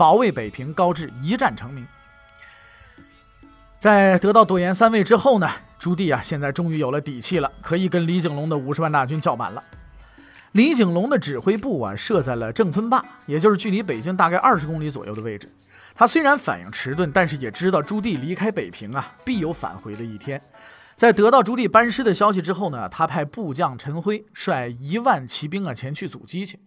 保卫北平，高致一战成名。在得到朵颜三位之后呢？朱棣啊，现在终于有了底气了，可以跟李景龙的五十万大军叫板了。李景龙的指挥部啊，设在了郑村坝，也就是距离北京大概二十公里左右的位置。他虽然反应迟钝，但是也知道朱棣离开北平啊，必有返回的一天。在得到朱棣班师的消息之后呢，他派部将陈辉率一万骑兵啊前去阻击去。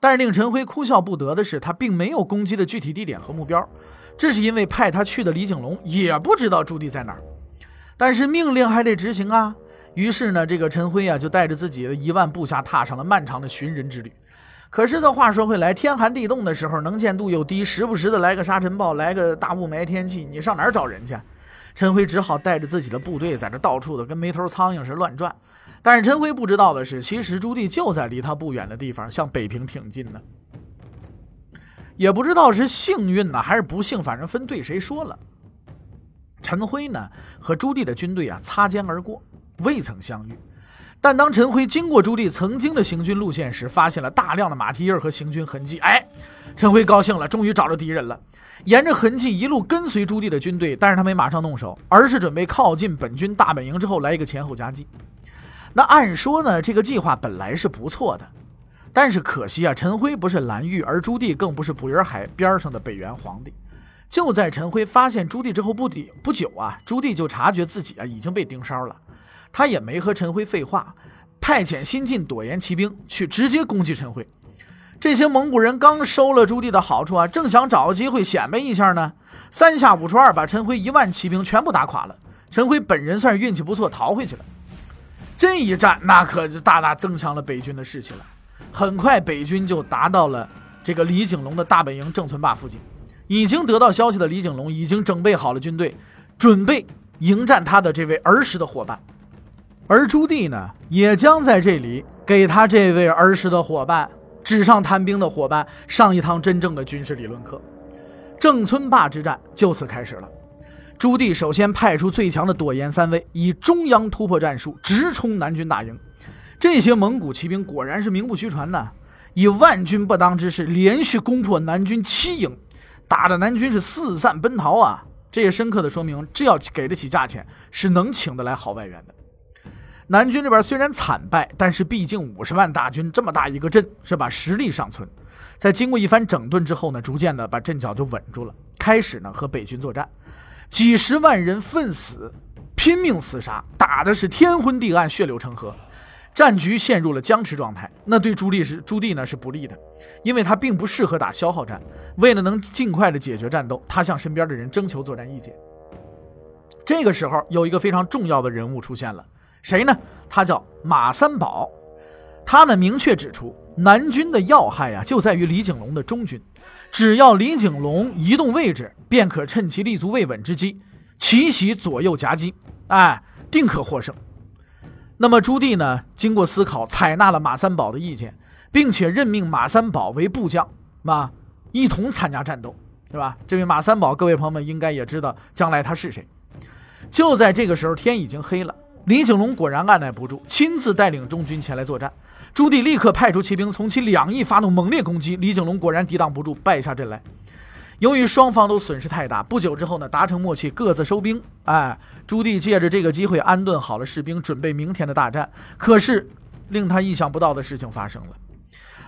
但是令陈辉哭笑不得的是，他并没有攻击的具体地点和目标。这是因为派他去的李景龙也不知道朱棣在哪儿。但是命令还得执行啊！于是呢，这个陈辉啊，就带着自己的一万部下，踏上了漫长的寻人之旅。可是这话说回来，天寒地冻的时候，能见度又低，时不时的来个沙尘暴，来个大雾霾天气，你上哪儿找人去？陈辉只好带着自己的部队，在这到处的跟没头苍蝇似的乱转。但是陈辉不知道的是，其实朱棣就在离他不远的地方，向北平挺进呢。也不知道是幸运呢，还是不幸，反正分对谁说了。陈辉呢和朱棣的军队啊擦肩而过，未曾相遇。但当陈辉经过朱棣曾经的行军路线时，发现了大量的马蹄印和行军痕迹。哎，陈辉高兴了，终于找着敌人了。沿着痕迹一路跟随朱棣的军队，但是他没马上动手，而是准备靠近本军大本营之后来一个前后夹击。那按说呢，这个计划本来是不错的，但是可惜啊，陈辉不是蓝玉，而朱棣更不是捕鱼海边上的北元皇帝。就在陈辉发现朱棣之后不底不久啊，朱棣就察觉自己啊已经被盯梢了，他也没和陈辉废话，派遣新进朵颜骑兵去直接攻击陈辉。这些蒙古人刚收了朱棣的好处啊，正想找个机会显摆一下呢，三下五除二把陈辉一万骑兵全部打垮了。陈辉本人算是运气不错，逃回去了。这一战那可就大大增强了北军的士气了。很快，北军就达到了这个李景龙的大本营郑村坝附近。已经得到消息的李景龙已经整备好了军队，准备迎战他的这位儿时的伙伴。而朱棣呢，也将在这里给他这位儿时的伙伴、纸上谈兵的伙伴上一堂真正的军事理论课。郑村坝之战就此开始了。朱棣首先派出最强的朵颜三卫，以中央突破战术直冲南军大营。这些蒙古骑兵果然是名不虚传呐，以万军不当之势，连续攻破南军七营。打的南军是四散奔逃啊！这也深刻的说明，只要给得起价钱，是能请得来好外援的。南军这边虽然惨败，但是毕竟五十万大军这么大一个阵，是吧？实力尚存。在经过一番整顿之后呢，逐渐的把阵脚就稳住了，开始呢和北军作战，几十万人奋死拼命厮杀，打的是天昏地暗，血流成河。战局陷入了僵持状态，那对朱棣是朱棣呢是不利的，因为他并不适合打消耗战。为了能尽快的解决战斗，他向身边的人征求作战意见。这个时候，有一个非常重要的人物出现了，谁呢？他叫马三宝。他呢明确指出，南军的要害呀就在于李景龙的中军，只要李景龙移动位置，便可趁其立足未稳之机，奇袭左右夹击，哎，定可获胜。那么朱棣呢？经过思考，采纳了马三宝的意见，并且任命马三宝为部将，啊，一同参加战斗，对吧？这位马三宝，各位朋友们应该也知道，将来他是谁。就在这个时候，天已经黑了，李景龙果然按耐不住，亲自带领中军前来作战。朱棣立刻派出骑兵从其两翼发动猛烈攻击，李景龙果然抵挡不住，败下阵来。由于双方都损失太大，不久之后呢，达成默契，各自收兵。哎，朱棣借着这个机会安顿好了士兵，准备明天的大战。可是，令他意想不到的事情发生了。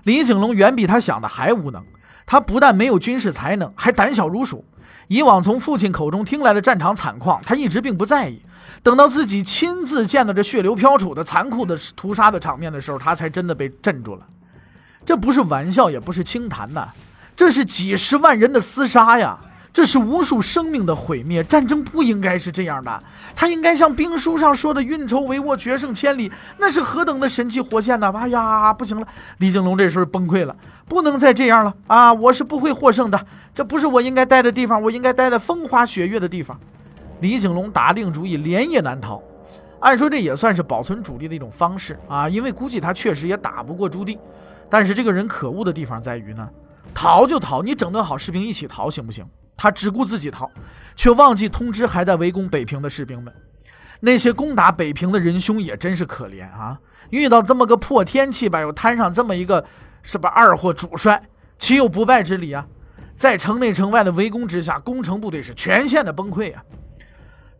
李景龙远比他想的还无能，他不但没有军事才能，还胆小如鼠。以往从父亲口中听来的战场惨况，他一直并不在意。等到自己亲自见到这血流飘杵的残酷的屠杀的场面的时候，他才真的被镇住了。这不是玩笑，也不是轻谈呐。这是几十万人的厮杀呀！这是无数生命的毁灭，战争不应该是这样的。他应该像兵书上说的“运筹帷幄，决胜千里”，那是何等的神气活现呢？哎呀，不行了！李景龙这时候崩溃了，不能再这样了啊！我是不会获胜的，这不是我应该待的地方，我应该待在风花雪月的地方。李景龙打定主意，连夜难逃。按说这也算是保存主力的一种方式啊，因为估计他确实也打不过朱棣。但是这个人可恶的地方在于呢，逃就逃，你整顿好士兵一起逃行不行？他只顾自己逃，却忘记通知还在围攻北平的士兵们。那些攻打北平的仁兄也真是可怜啊！遇到这么个破天气吧，又摊上这么一个是吧二货主帅，岂有不败之理啊？在城内城外的围攻之下，攻城部队是全线的崩溃啊！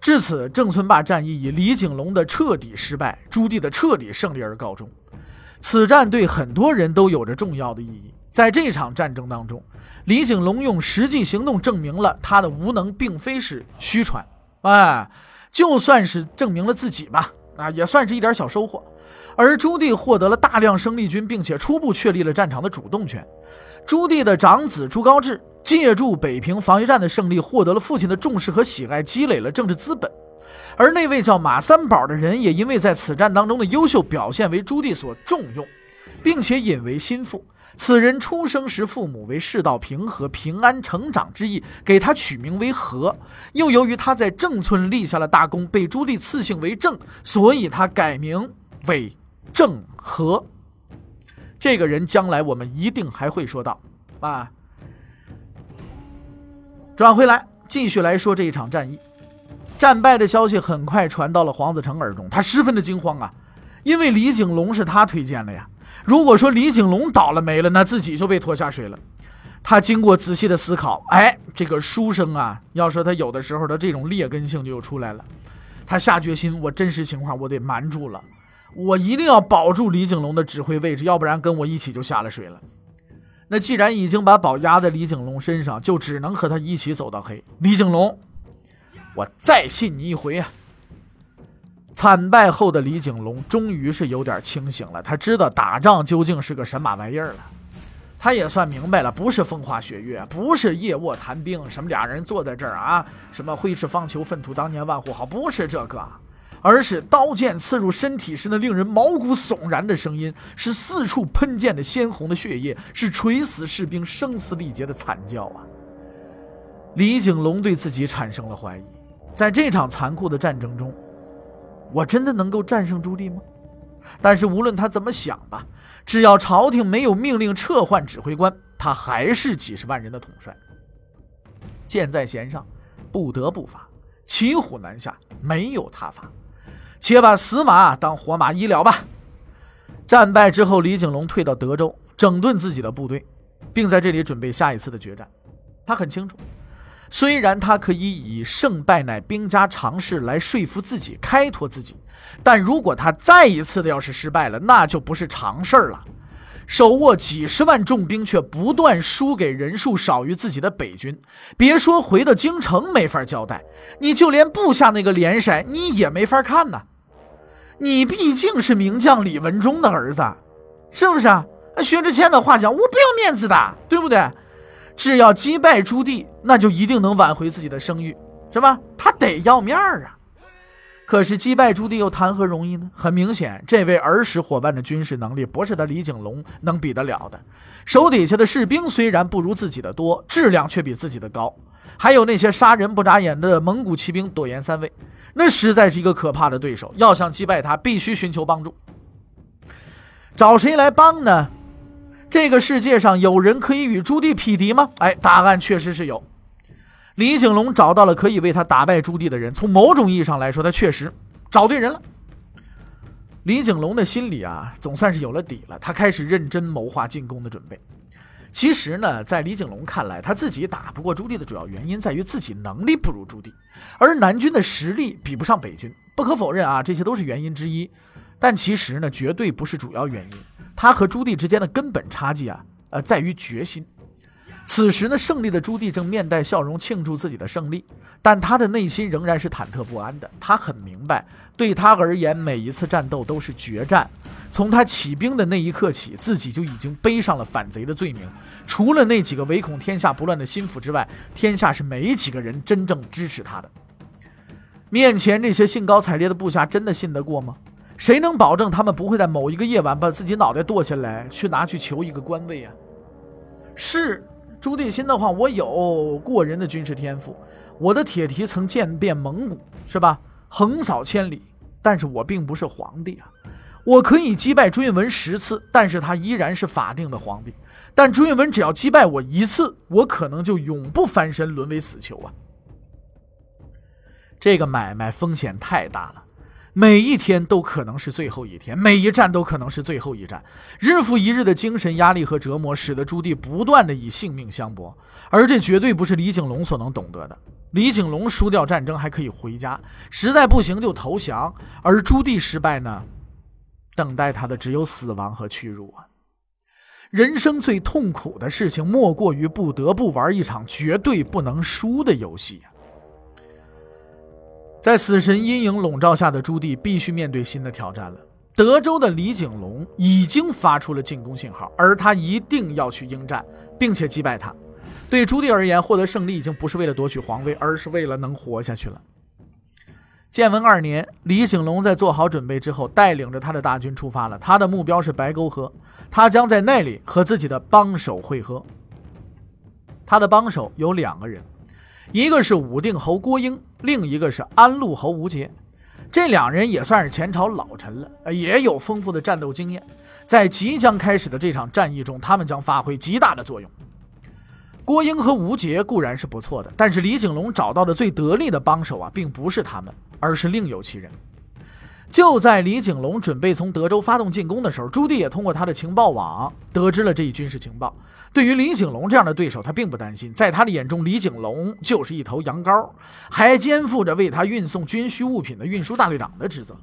至此，郑村坝战役以李景龙的彻底失败，朱棣的彻底胜利而告终。此战对很多人都有着重要的意义。在这场战争当中，李景龙用实际行动证明了他的无能并非是虚传，哎，就算是证明了自己吧，啊，也算是一点小收获。而朱棣获得了大量生力军，并且初步确立了战场的主动权。朱棣的长子朱高炽借助北平防御战的胜利，获得了父亲的重视和喜爱，积累了政治资本。而那位叫马三宝的人，也因为在此战当中的优秀表现，为朱棣所重用，并且引为心腹。此人出生时父母为世道平和、平安成长之意，给他取名为和。又由于他在郑村立下了大功，被朱棣赐姓为郑，所以他改名为郑和。这个人将来我们一定还会说到啊。转回来，继续来说这一场战役。战败的消息很快传到了黄子成耳中，他十分的惊慌啊，因为李景龙是他推荐的呀。如果说李景龙倒了霉了，那自己就被拖下水了。他经过仔细的思考，哎，这个书生啊，要说他有的时候的这种劣根性就又出来了。他下决心，我真实情况我得瞒住了，我一定要保住李景龙的指挥位置，要不然跟我一起就下了水了。那既然已经把宝压在李景龙身上，就只能和他一起走到黑。李景龙，我再信你一回啊！惨败后的李景龙终于是有点清醒了，他知道打仗究竟是个神马玩意儿了。他也算明白了，不是风花雪月，不是夜卧谈兵，什么俩人坐在这儿啊，什么挥斥方遒，粪土当年万户好，不是这个，而是刀剑刺入身体时那令人毛骨悚然的声音，是四处喷溅的鲜红的血液，是垂死士兵声嘶力竭的惨叫啊！李景龙对自己产生了怀疑，在这场残酷的战争中。我真的能够战胜朱棣吗？但是无论他怎么想吧，只要朝廷没有命令撤换指挥官，他还是几十万人的统帅。箭在弦上，不得不发；骑虎难下，没有他法。且把死马当活马医了吧。战败之后，李景龙退到德州，整顿自己的部队，并在这里准备下一次的决战。他很清楚。虽然他可以以胜败乃兵家常事来说服自己、开脱自己，但如果他再一次的要是失败了，那就不是常事儿了。手握几十万重兵，却不断输给人数少于自己的北军，别说回到京城没法交代，你就连部下那个联筛你也没法看呐。你毕竟是名将李文忠的儿子，是不是啊？薛之谦的话讲，我不要面子的，对不对？只要击败朱棣，那就一定能挽回自己的声誉，是吧？他得要面儿啊！可是击败朱棣又谈何容易呢？很明显，这位儿时伙伴的军事能力不是他李景龙能比得了的。手底下的士兵虽然不如自己的多，质量却比自己的高。还有那些杀人不眨眼的蒙古骑兵朵颜三卫，那实在是一个可怕的对手。要想击败他，必须寻求帮助。找谁来帮呢？这个世界上有人可以与朱棣匹敌吗？哎，答案确实是有。李景龙找到了可以为他打败朱棣的人，从某种意义上来说，他确实找对人了。李景龙的心里啊，总算是有了底了。他开始认真谋划进攻的准备。其实呢，在李景龙看来，他自己打不过朱棣的主要原因在于自己能力不如朱棣，而南军的实力比不上北军。不可否认啊，这些都是原因之一，但其实呢，绝对不是主要原因。他和朱棣之间的根本差距啊，呃，在于决心。此时呢，胜利的朱棣正面带笑容庆祝自己的胜利，但他的内心仍然是忐忑不安的。他很明白，对他而言，每一次战斗都是决战。从他起兵的那一刻起，自己就已经背上了反贼的罪名。除了那几个唯恐天下不乱的心腹之外，天下是没几个人真正支持他的。面前这些兴高采烈的部下，真的信得过吗？谁能保证他们不会在某一个夜晚把自己脑袋剁下来，去拿去求一个官位啊？是。朱棣心的话，我有过人的军事天赋，我的铁蹄曾践遍蒙古，是吧？横扫千里，但是我并不是皇帝啊！我可以击败朱允文十次，但是他依然是法定的皇帝。但朱允文只要击败我一次，我可能就永不翻身，沦为死囚啊！这个买卖风险太大了。每一天都可能是最后一天，每一战都可能是最后一战。日复一日的精神压力和折磨，使得朱棣不断的以性命相搏，而这绝对不是李景龙所能懂得的。李景龙输掉战争还可以回家，实在不行就投降；而朱棣失败呢，等待他的只有死亡和屈辱啊！人生最痛苦的事情，莫过于不得不玩一场绝对不能输的游戏呀。在死神阴影笼罩下的朱棣必须面对新的挑战了。德州的李景龙已经发出了进攻信号，而他一定要去应战，并且击败他。对朱棣而言，获得胜利已经不是为了夺取皇位，而是为了能活下去了。建文二年，李景龙在做好准备之后，带领着他的大军出发了。他的目标是白沟河，他将在那里和自己的帮手会合。他的帮手有两个人。一个是武定侯郭英，另一个是安陆侯吴杰，这两人也算是前朝老臣了，也有丰富的战斗经验。在即将开始的这场战役中，他们将发挥极大的作用。郭英和吴杰固然是不错的，但是李景龙找到的最得力的帮手啊，并不是他们，而是另有其人。就在李景龙准备从德州发动进攻的时候，朱棣也通过他的情报网得知了这一军事情报。对于李景龙这样的对手，他并不担心。在他的眼中，李景龙就是一头羊羔，还肩负着为他运送军需物品的运输大队长的职责。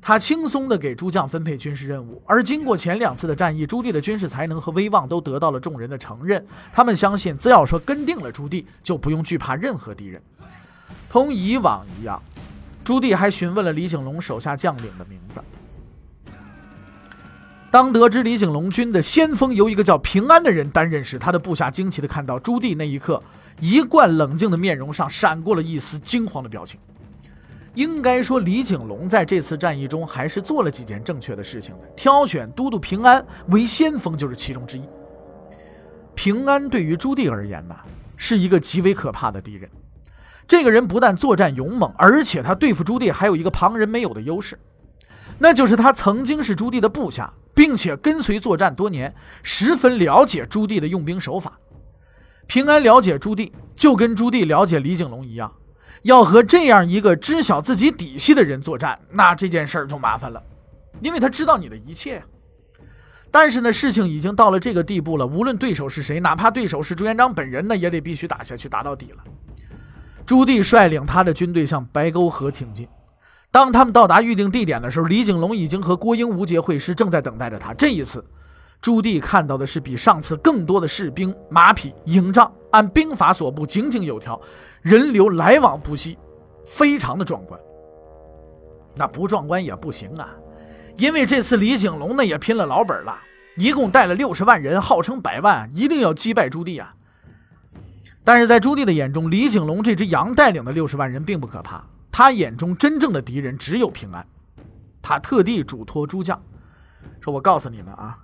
他轻松地给诸将分配军事任务，而经过前两次的战役，朱棣的军事才能和威望都得到了众人的承认。他们相信，只要说跟定了朱棣，就不用惧怕任何敌人。同以往一样。朱棣还询问了李景龙手下将领的名字。当得知李景龙军的先锋由一个叫平安的人担任时，他的部下惊奇地看到朱棣那一刻一贯冷静的面容上闪过了一丝惊慌的表情。应该说，李景龙在这次战役中还是做了几件正确的事情的。挑选都督平安为先锋就是其中之一。平安对于朱棣而言呢，是一个极为可怕的敌人。这个人不但作战勇猛，而且他对付朱棣还有一个旁人没有的优势，那就是他曾经是朱棣的部下，并且跟随作战多年，十分了解朱棣的用兵手法。平安了解朱棣，就跟朱棣了解李景龙一样，要和这样一个知晓自己底细的人作战，那这件事儿就麻烦了，因为他知道你的一切呀。但是呢，事情已经到了这个地步了，无论对手是谁，哪怕对手是朱元璋本人呢，也得必须打下去，打到底了。朱棣率领他的军队向白沟河挺进。当他们到达预定地点的时候，李景龙已经和郭英、吴杰会师，正在等待着他。这一次，朱棣看到的是比上次更多的士兵、马匹、营帐，按兵法所布，井井有条，人流来往不息，非常的壮观。那不壮观也不行啊，因为这次李景龙呢也拼了老本了，一共带了六十万人，号称百万，一定要击败朱棣啊。但是在朱棣的眼中，李景龙这只羊带领的六十万人并不可怕，他眼中真正的敌人只有平安。他特地嘱托诸将说：“我告诉你们啊，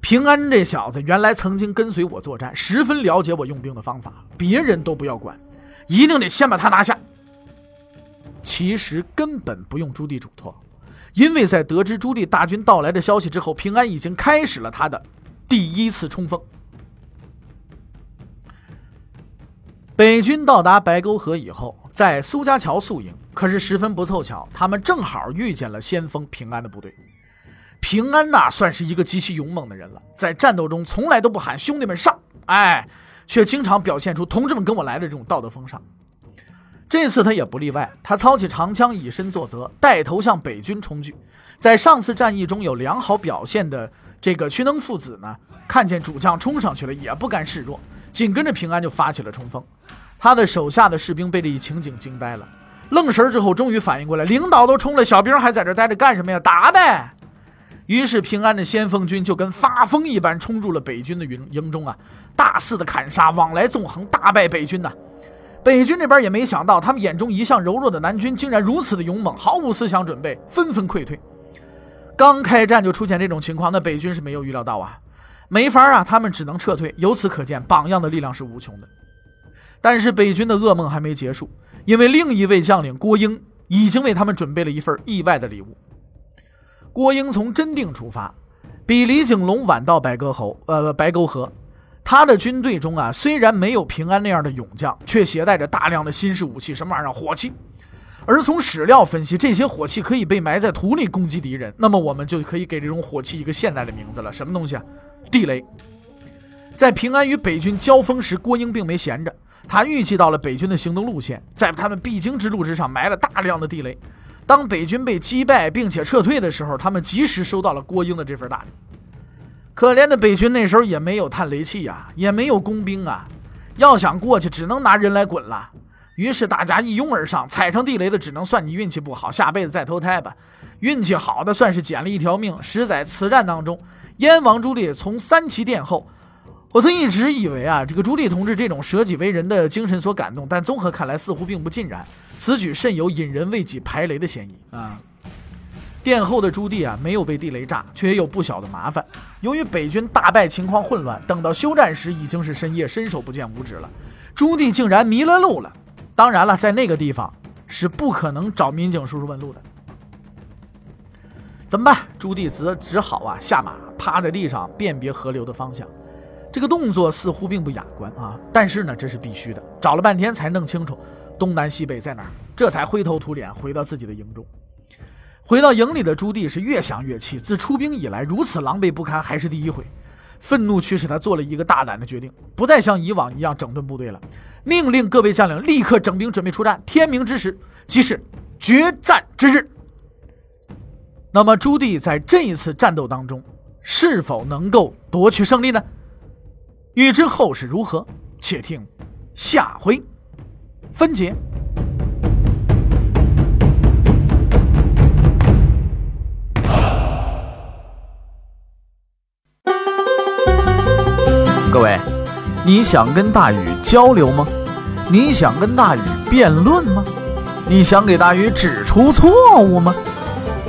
平安这小子原来曾经跟随我作战，十分了解我用兵的方法，别人都不要管，一定得先把他拿下。”其实根本不用朱棣嘱托，因为在得知朱棣大军到来的消息之后，平安已经开始了他的第一次冲锋。北军到达白沟河以后，在苏家桥宿营。可是十分不凑巧，他们正好遇见了先锋平安的部队。平安呐，算是一个极其勇猛的人了，在战斗中从来都不喊兄弟们上，哎，却经常表现出同志们跟我来的这种道德风尚。这次他也不例外，他操起长枪以身作则，带头向北军冲去。在上次战役中有良好表现的这个屈能父子呢，看见主将冲上去了，也不甘示弱。紧跟着平安就发起了冲锋。他的手下的士兵被这一情景惊呆了，愣神之后终于反应过来，领导都冲了，小兵还在这待着干什么呀？打呗！于是平安的先锋军就跟发疯一般冲入了北军的营营中啊，大肆的砍杀，往来纵横，大败北军呐。北军这边也没想到，他们眼中一向柔弱的南军竟然如此的勇猛，毫无思想准备，纷纷溃退。刚开战就出现这种情况，那北军是没有预料到啊，没法啊，他们只能撤退。由此可见，榜样的力量是无穷的。但是北军的噩梦还没结束，因为另一位将领郭英已经为他们准备了一份意外的礼物。郭英从真定出发，比李景龙晚到白沟河，呃，白沟河。他的军队中啊，虽然没有平安那样的勇将，却携带着大量的新式武器，什么玩意儿？火器。而从史料分析，这些火器可以被埋在土里攻击敌人，那么我们就可以给这种火器一个现代的名字了。什么东西啊？地雷。在平安与北军交锋时，郭英并没闲着，他预计到了北军的行动路线，在他们必经之路之上埋了大量的地雷。当北军被击败并且撤退的时候，他们及时收到了郭英的这份大礼。可怜的北军那时候也没有探雷器呀，也没有工兵啊，要想过去，只能拿人来滚了。于是大家一拥而上，踩上地雷的只能算你运气不好，下辈子再投胎吧。运气好的算是捡了一条命。实在此战当中，燕王朱棣从三旗殿后，我曾一直以为啊，这个朱棣同志这种舍己为人的精神所感动，但综合看来似乎并不尽然，此举甚有引人为己排雷的嫌疑啊。殿后的朱棣啊，没有被地雷炸，却也有不小的麻烦。由于北军大败，情况混乱，等到休战时已经是深夜，伸手不见五指了。朱棣竟然迷了路了。当然了，在那个地方是不可能找民警叔叔问路的。怎么办？朱棣只只好啊下马，趴在地上辨别河流的方向。这个动作似乎并不雅观啊，但是呢，这是必须的。找了半天才弄清楚东南西北在哪儿，这才灰头土脸回到自己的营中。回到营里的朱棣是越想越气，自出兵以来如此狼狈不堪还是第一回。愤怒驱使他做了一个大胆的决定，不再像以往一样整顿部队了，命令各位将领立刻整兵准备出战。天明之时即是决战之日。那么朱棣在这一次战斗当中是否能够夺取胜利呢？欲知后事如何，且听下回分解。各位，你想跟大禹交流吗？你想跟大禹辩论吗？你想给大禹指出错误吗？